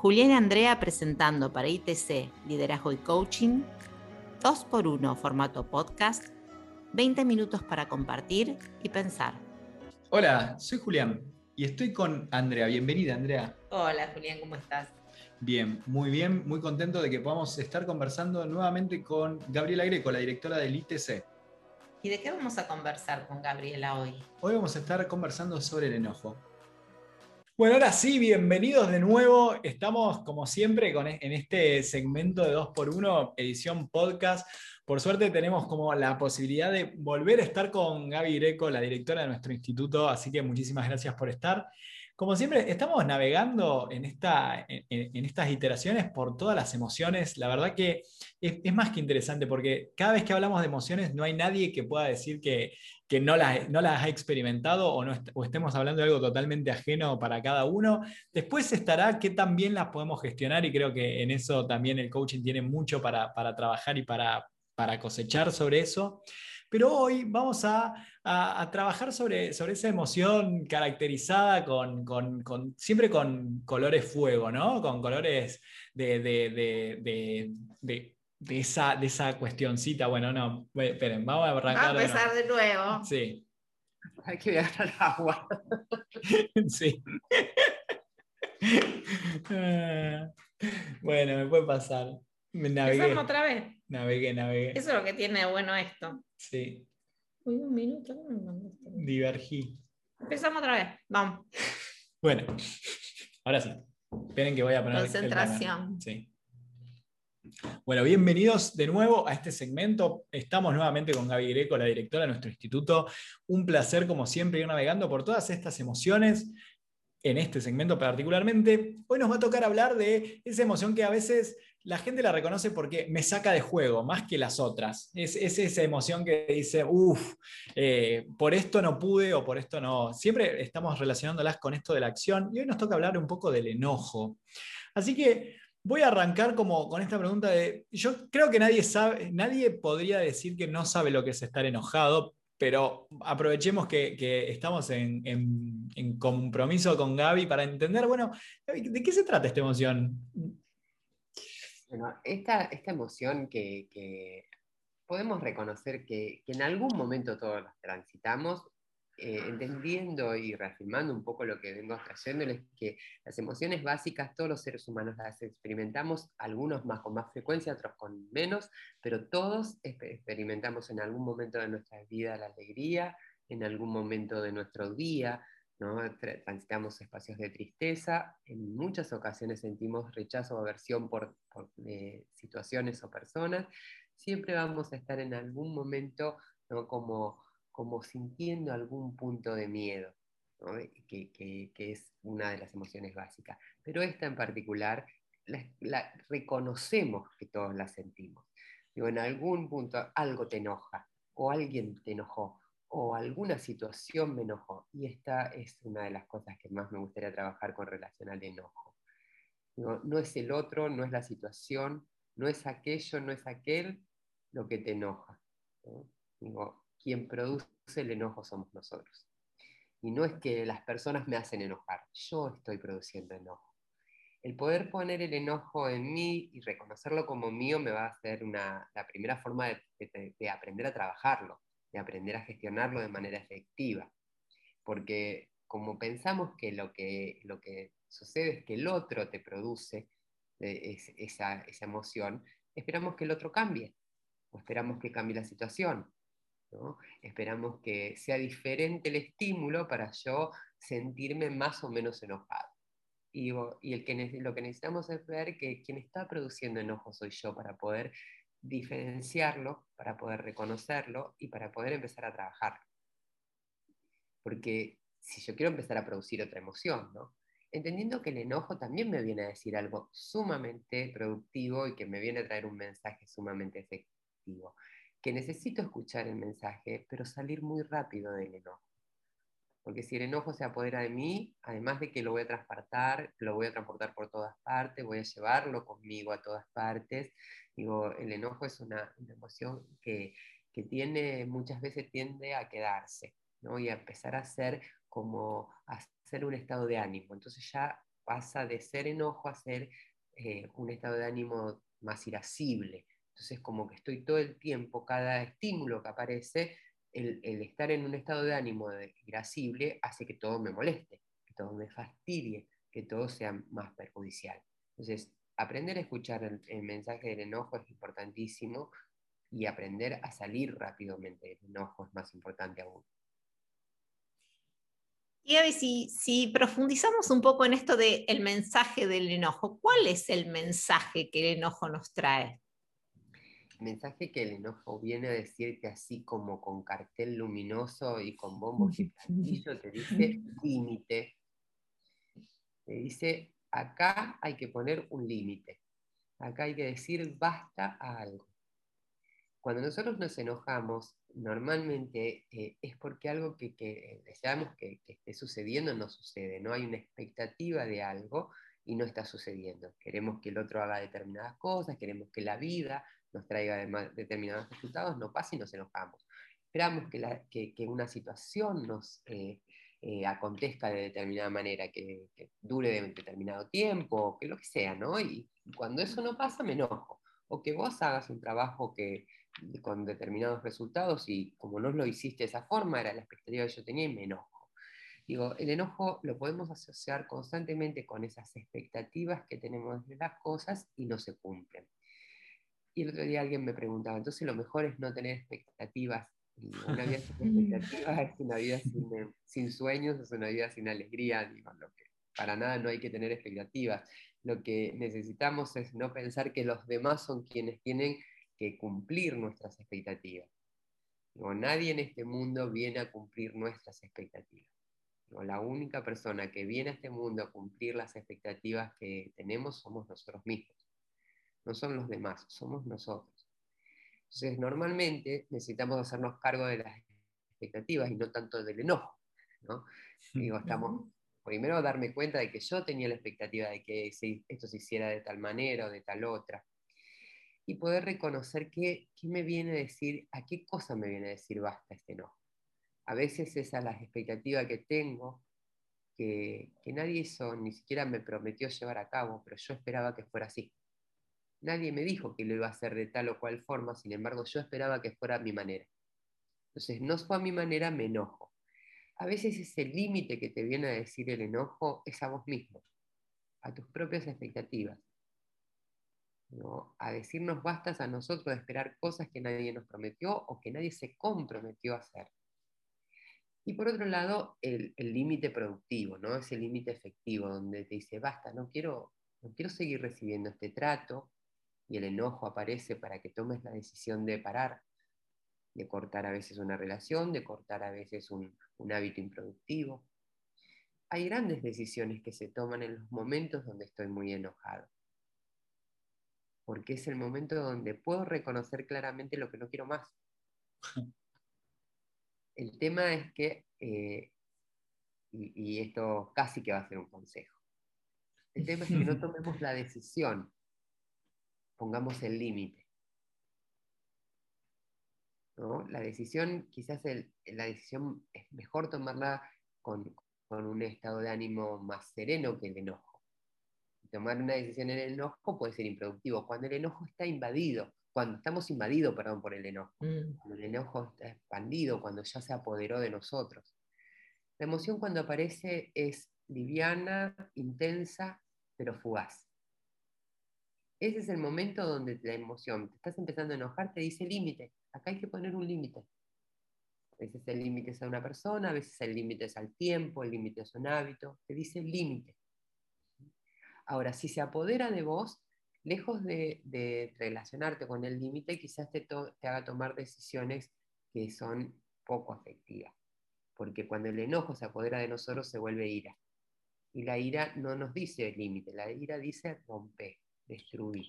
Julián y Andrea presentando para ITC Liderazgo y Coaching, 2x1 formato podcast, 20 minutos para compartir y pensar. Hola, soy Julián y estoy con Andrea. Bienvenida, Andrea. Hola, Julián, ¿cómo estás? Bien, muy bien, muy contento de que podamos estar conversando nuevamente con Gabriela Greco, la directora del ITC. ¿Y de qué vamos a conversar con Gabriela hoy? Hoy vamos a estar conversando sobre el enojo. Bueno, ahora sí, bienvenidos de nuevo. Estamos, como siempre, con, e, en este segmento de 2x1, edición podcast. Por suerte tenemos como la posibilidad de volver a estar con Gaby Greco, la directora de nuestro instituto, así que muchísimas gracias por estar. Como siempre, estamos navegando en, esta, en, estas iteraciones por todas las emociones. La verdad que es, más que interesante porque cada vez que hablamos de emociones no hay nadie que pueda decir que, que no, las, no las ha experimentado o, no estemos hablando de algo totalmente ajeno para cada uno. Después estará qué también las podemos gestionar y creo que en eso también el coaching tiene mucho para, para trabajar y para, para cosechar sobre eso. Pero hoy vamos a, trabajar sobre, sobre, esa emoción caracterizada con, siempre con colores fuego, ¿no? Con colores de, de, esa, de esa cuestioncita. Bueno, no, esperen, vamos a arrancar. a empezar de nuevo. Sí. Hay que viajar al agua. sí. bueno, me puede pasar. Empezamos otra vez. Navegué, navegué. Eso es lo que tiene bueno esto. Sí. Uy, un minuto. Divergí. Empezamos otra vez. Vamos. Bueno, ahora sí. Esperen que voy a poner. Concentración. sí. Bueno, bienvenidos de nuevo a este segmento. Estamos nuevamente con Gaby Greco, la directora de nuestro instituto. Un placer, como siempre, ir navegando por todas estas emociones en este segmento particularmente. Hoy nos va a tocar hablar de esa emoción que a veces la gente la reconoce porque me saca de juego, más que las otras. Es, esa emoción que dice, uff, eh, por esto no pude o por esto no. Siempre estamos relacionándolas con esto de la acción y hoy nos toca hablar un poco del enojo. Así que voy a arrancar como con esta pregunta de, yo creo que nadie sabe, nadie podría decir que no sabe lo que es estar enojado, pero aprovechemos que, estamos en, compromiso con Gaby para entender, bueno, ¿de qué se trata esta emoción? Bueno, esta, esta emoción que, podemos reconocer que, en algún momento todos las transitamos, eh, entendiendo y reafirmando un poco lo que vengo trayéndoles, que las emociones básicas todos los seres humanos las experimentamos, algunos más con más frecuencia, otros con menos, pero todos experimentamos en algún momento de nuestra vida la alegría, en algún momento de nuestro día, transitamos espacios de tristeza, en muchas ocasiones sentimos rechazo o aversión por, eh, situaciones o personas, siempre vamos a estar en algún momento como, como sintiendo algún punto de miedo, que, es una de las emociones básicas. Pero esta en particular la, reconocemos que todos la sentimos. Digo, en algún punto algo te enoja o alguien te enojó o alguna situación me enojó. Y esta es una de las cosas que más me gustaría trabajar con relación al enojo. No, es el otro, no es la situación, no es aquello, no es aquel lo que te enoja. Digo, quien produce el enojo somos nosotros. Y no es que las personas me hacen enojar, yo estoy produciendo enojo. El poder poner el enojo en mí y reconocerlo como mío me va a ser la primera forma de aprender a trabajarlo de aprender a gestionarlo de manera efectiva. Porque como pensamos que lo que, lo que sucede es que el otro te produce eh, esa, esa, emoción, esperamos que el otro cambie, o esperamos que cambie la situación, ¿no? esperamos que sea diferente el estímulo para yo sentirme más o menos enojado. Y, y el que, lo que necesitamos es ver que quien está produciendo enojo soy yo para poder diferenciarlo, para poder reconocerlo y para poder empezar a trabajar. Porque si yo quiero empezar a producir otra emoción, ¿no? entendiendo que el enojo también me viene a decir algo sumamente productivo y que me viene a traer un mensaje sumamente efectivo, que necesito escuchar el mensaje, pero salir muy rápido del enojo. Porque si el enojo se apodera de mí, además de que lo voy a transportar, lo voy a transportar por todas partes, voy a llevarlo conmigo a todas partes, El enojo es una, emoción que, tiene, muchas veces tiende a quedarse, ¿no? Y a empezar a ser como, a ser un estado de ánimo. Entonces ya pasa de ser enojo a ser eh, un estado de ánimo más irascible. Entonces, como que estoy todo el tiempo, cada estímulo que aparece, el, estar en un estado de ánimo irascible hace que todo me moleste, que todo me fastidie, que todo sea más perjudicial. Entonces, aprender a escuchar el, mensaje del enojo es importantísimo y aprender a salir rápidamente del enojo es más importante aún. Y a ver, si, si profundizamos un poco en esto del el mensaje del enojo, ¿cuál es el mensaje que el enojo nos trae? El mensaje que el enojo viene a decirte así como con cartel luminoso y con bombos y platillos, te dice límite. Te dice, acá hay que poner un límite. Acá hay que decir basta a algo. Cuando nosotros nos enojamos, normalmente eh, es porque algo que, deseamos que, esté sucediendo no sucede, no hay una expectativa de algo y no está sucediendo. Queremos que el otro haga determinadas cosas, queremos que la vida nos traiga determinados resultados, no pasa y nos enojamos. Esperamos que, una situación nos eh, eh, acontezca de determinada manera, que, dure de determinado tiempo, que lo que sea, ¿no? Y cuando eso no pasa, me enojo. O que vos hagas un trabajo que, con determinados resultados y como no lo hiciste de esa forma, era la expectativa que yo tenía y me enojo. Digo, el enojo lo podemos asociar constantemente con esas expectativas que tenemos de las cosas y no se cumplen. Y el otro día alguien me preguntaba, entonces lo mejor es no tener expectativas. Una vida sin expectativas es una vida sin, sin, sueños, es una vida sin alegría. Digo, lo que para nada no hay que tener expectativas. Lo que necesitamos es no pensar que los demás son quienes tienen que cumplir nuestras expectativas. nadie en este mundo viene a cumplir nuestras expectativas. la única persona que viene a este mundo a cumplir las expectativas que tenemos somos nosotros mismos. No son los demás, somos nosotros. Entonces, normalmente necesitamos hacernos cargo de las expectativas y no tanto del enojo. Digo, estamos, primero darme cuenta de que yo tenía la expectativa de que esto se hiciera de tal manera o de tal otra y poder reconocer qué, qué me viene a decir, a qué cosa me viene a decir basta este enojo. A veces esa es la expectativa que tengo, que, que nadie hizo, ni siquiera me prometió llevar a cabo, pero yo esperaba que fuera así. Nadie me dijo que lo iba a hacer de tal o cual forma, sin embargo yo esperaba que fuera a mi manera. Entonces, no fue a mi manera, me enojo. A veces ese límite que te viene a decir el enojo es a vos mismo, a tus propias expectativas a decirnos bastas a nosotros de esperar cosas que nadie nos prometió o que nadie se comprometió a hacer. Y por otro lado, el límite productivo, ¿no? ese límite efectivo, donde te dice, basta, no quiero, no quiero seguir recibiendo este trato, y el enojo aparece para que tomes la decisión de parar, de cortar a veces una relación, de cortar a veces un, un hábito improductivo. Hay grandes decisiones que se toman en los momentos donde estoy muy enojado porque es el momento donde puedo reconocer claramente lo que no quiero más. El tema es que, eh, y, esto casi que va a ser un consejo, el tema es que no tomemos la decisión, pongamos el límite. La decisión, quizás la decisión es mejor tomarla con, con un estado de ánimo más sereno que el enojo tomar una decisión en el enojo puede ser improductivo. Cuando el enojo está invadido, cuando estamos invadidos, perdón, por el enojo, mm. cuando el enojo está expandido, cuando ya se apoderó de nosotros. La emoción cuando aparece es liviana, intensa, pero fugaz. Ese es el momento donde la emoción, te estás empezando a enojar, te dice límite. Acá hay que poner un límite. A veces el límite es a una persona, a veces el límite es al tiempo, el límite es un hábito, te dice límite. Ahora, si se apodera de vos, lejos de, relacionarte con el límite, quizás te, haga tomar decisiones que son poco afectivas. Porque cuando el enojo se apodera de nosotros se vuelve ira. Y la ira no nos dice límite, la ira dice romper, destruir.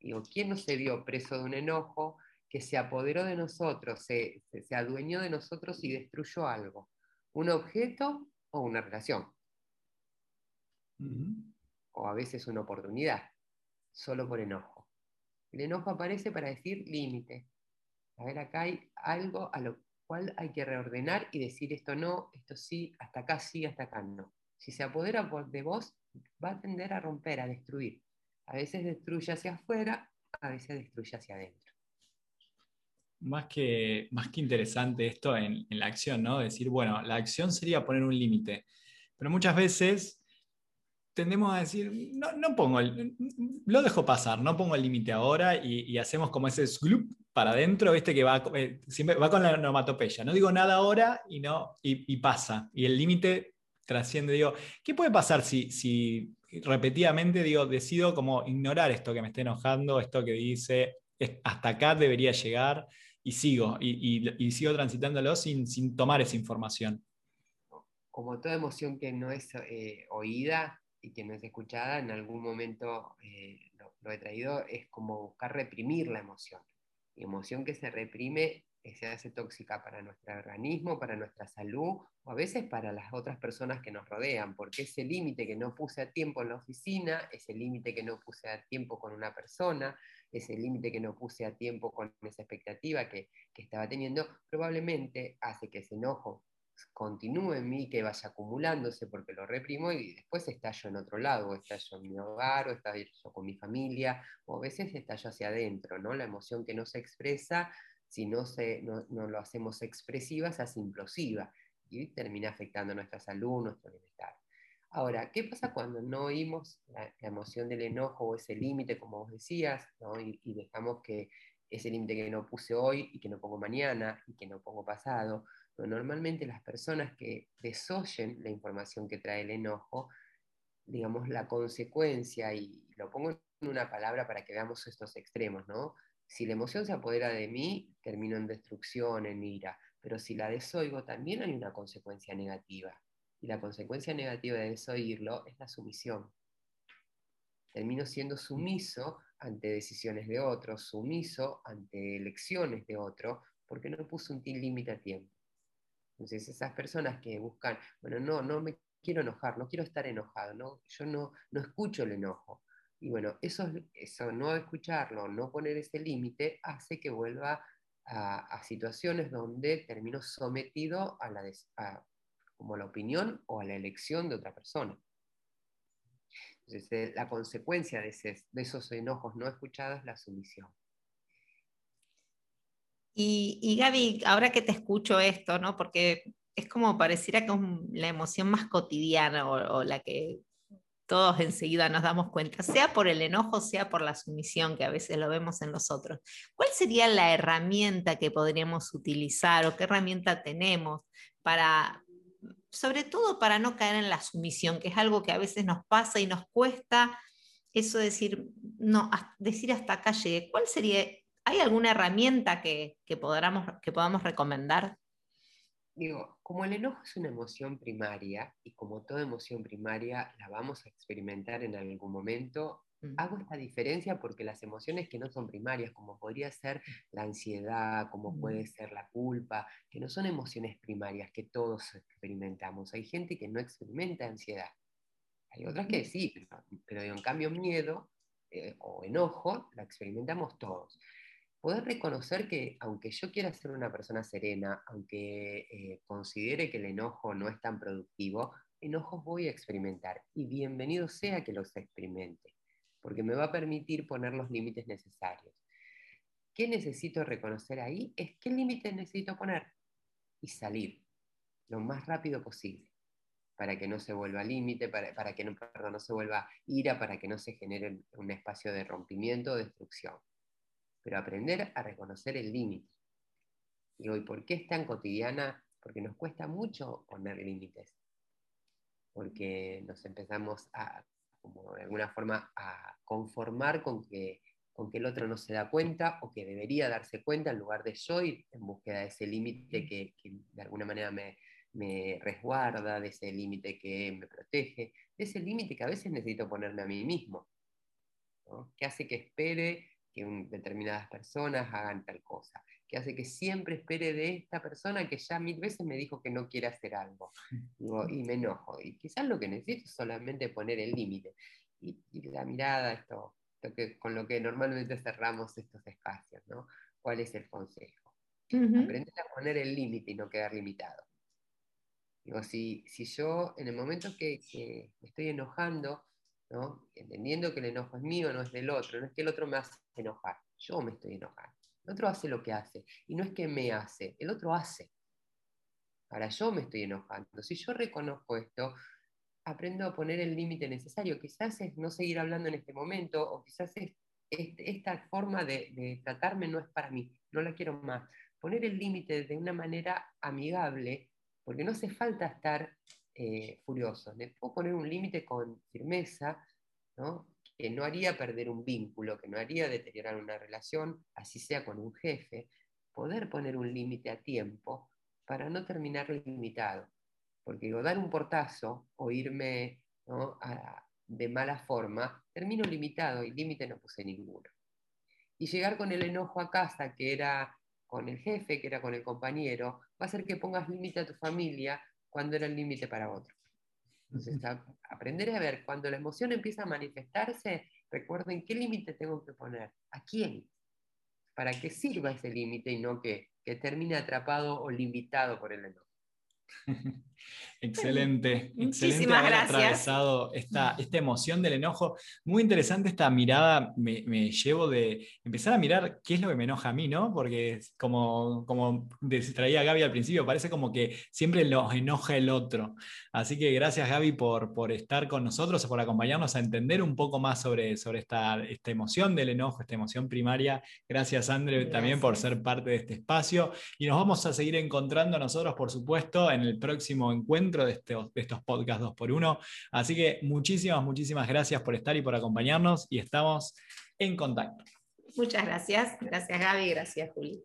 Digo, ¿quién no se vio preso de un enojo que se apoderó de nosotros, se, se adueñó de nosotros y destruyó algo? ¿Un objeto o una relación? o a veces una oportunidad, solo por enojo. El enojo aparece para decir límite. A ver, acá hay algo a lo cual hay que reordenar y decir esto no, esto sí, hasta acá sí, hasta acá no. Si se apodera de vos, va a tender a romper, a destruir. A veces destruye hacia afuera, a veces destruye hacia adentro. Más que, más que interesante esto en, la acción, ¿no? Decir, bueno, la acción sería poner un límite, pero muchas veces tendemos a decir, no, no pongo, el, lo dejo pasar, no pongo el límite ahora y, hacemos como ese sloop para adentro, viste que va, eh, siempre va con la onomatopeya. No digo nada ahora y, no, y, pasa. Y el límite trasciende. Digo, ¿qué puede pasar si, si repetidamente digo, decido como ignorar esto que me está enojando, esto que dice, hasta acá debería llegar y sigo, y, sigo transitándolo sin, sin tomar esa información? Como toda emoción que no es eh, oída, y que no es escuchada, en algún momento eh, lo, he traído, es como buscar reprimir la emoción. Y emoción que se reprime se hace tóxica para nuestro organismo, para nuestra salud o a veces para las otras personas que nos rodean, porque ese límite que no puse a tiempo en la oficina, ese límite que no puse a tiempo con una persona, ese límite que no puse a tiempo con esa expectativa que, estaba teniendo, probablemente hace que ese enojo continúe en mí, que vaya acumulándose porque lo reprimo y después estallo en otro lado, o estallo en mi hogar, o estallo con mi familia, o a veces estallo hacia adentro, ¿no? La emoción que no se expresa, si no, se, no, lo hacemos expresiva, se hace implosiva y termina afectando nuestra salud, nuestro bienestar. Ahora, ¿qué pasa cuando no oímos la, emoción del enojo o ese límite, como vos decías, y, y dejamos que ese límite que no puse hoy y que no pongo mañana y que no pongo pasado, normalmente las personas que desoyen la información que trae el enojo, digamos, la consecuencia, y lo pongo en una palabra para que veamos estos extremos, ¿no? Si la emoción se apodera de mí, termino en destrucción, en ira, pero si la desoigo, también hay una consecuencia negativa. Y la consecuencia negativa de desoírlo es la sumisión. Termino siendo sumiso ante decisiones de otros, sumiso ante elecciones de otro, porque no puse un límite a tiempo. Entonces, esas personas que buscan, bueno, no, no me quiero enojar, no quiero estar enojado, ¿no? yo no, no escucho el enojo. Y bueno, eso, eso no escucharlo, no poner ese límite, hace que vuelva a, situaciones donde termino sometido a la, como la opinión o a la elección de otra persona. Entonces, eh, la consecuencia de, de esos enojos no escuchados es la sumisión. Y, Gaby, ahora que te escucho esto, ¿no? Porque es como pareciera que es la emoción más cotidiana o, la que todos enseguida nos damos cuenta, sea por el enojo, sea por la sumisión, que a veces lo vemos en los otros. ¿Cuál sería la herramienta que podríamos utilizar o qué herramienta tenemos para, sobre todo para no caer en la sumisión, que es algo que a veces nos pasa y nos cuesta eso decir, no, decir hasta acá llegué? ¿Cuál sería ¿Hay alguna herramienta que, podamos, que podamos recomendar? Digo, como el enojo es una emoción primaria y como toda emoción primaria la vamos a experimentar en algún momento, mm. hago esta diferencia porque las emociones que no son primarias, como podría ser la ansiedad, como mm. puede ser la culpa, que no son emociones primarias que todos experimentamos. Hay gente que no experimenta ansiedad. Hay otras que sí, pero, en cambio miedo eh, o enojo la experimentamos todos poder reconocer que aunque yo quiera ser una persona serena, aunque eh, considere que el enojo no es tan productivo, enojos voy a experimentar y bienvenido sea que los experimente, porque me va a permitir poner los límites necesarios. ¿Qué necesito reconocer ahí? Es qué límites necesito poner y salir lo más rápido posible para que no se vuelva límite, para, que no, perdón, no se vuelva ira, para que no se genere un espacio de rompimiento o destrucción pero aprender a reconocer el límite. ¿y por qué es tan cotidiana? Porque nos cuesta mucho poner límites, porque nos empezamos a, como de alguna forma, a conformar con que, con que el otro no se da cuenta o que debería darse cuenta en lugar de yo ir en búsqueda de ese límite que, de alguna manera me, me resguarda, de ese límite que me protege, de ese límite que a veces necesito ponerme a mí mismo, que hace que espere que determinadas personas hagan tal cosa, que hace que siempre espere de esta persona que ya mil veces me dijo que no quiere hacer algo, y me enojo. Y quizás lo que necesito es solamente poner el límite. Y, la mirada, esto, que, con lo que normalmente cerramos estos espacios, ¿no? ¿Cuál es el consejo? Aprender a poner el límite y no quedar limitado. Digo, si, si yo en el momento que, que me estoy enojando, ¿no? entendiendo que el enojo es mío, no es del otro, no es que el otro me hace enojar, yo me estoy enojando. El otro hace lo que hace, y no es que me hace, el otro hace. Ahora yo me estoy enojando. Si yo reconozco esto, aprendo a poner el límite necesario. Quizás es no seguir hablando en este momento, o quizás es, esta forma de, tratarme no es para mí, no la quiero más. Poner el límite de una manera amigable, porque no hace falta estar eh, furioso. Le puedo poner un límite con firmeza, que no haría perder un vínculo, que no haría deteriorar una relación, así sea con un jefe. Poder poner un límite a tiempo para no terminar limitado. Porque digo, dar un portazo o irme de mala forma, termino limitado y límite no puse ninguno. Y llegar con el enojo a casa, que era con el jefe, que era con el compañero, va a hacer que pongas límite a tu familia cuando era el límite para otro. Entonces, aprender a ver, cuando la emoción empieza a manifestarse, recuerden qué límite tengo que poner, a quién, para que sirva ese límite y no que, que termine atrapado o limitado por el enojo. excelente, excelente haber atravesado esta, esta, emoción del enojo. Muy interesante esta mirada, me, llevo de empezar a mirar qué es lo que me enoja a mí, ¿no? Porque como, como traía Gaby al principio, parece como que siempre nos enoja el otro. Así que gracias Gaby por, por estar con nosotros, por acompañarnos a entender un poco más sobre, sobre esta, esta emoción del enojo, esta emoción primaria. Gracias André también por ser parte de este espacio. Y nos vamos a seguir encontrando nosotros, por supuesto, en el próximo encuentro de, este, de estos podcasts 2x1. Así que muchísimas, muchísimas gracias por estar y por acompañarnos y estamos en contacto. Muchas gracias. Gracias Gaby, gracias Juli.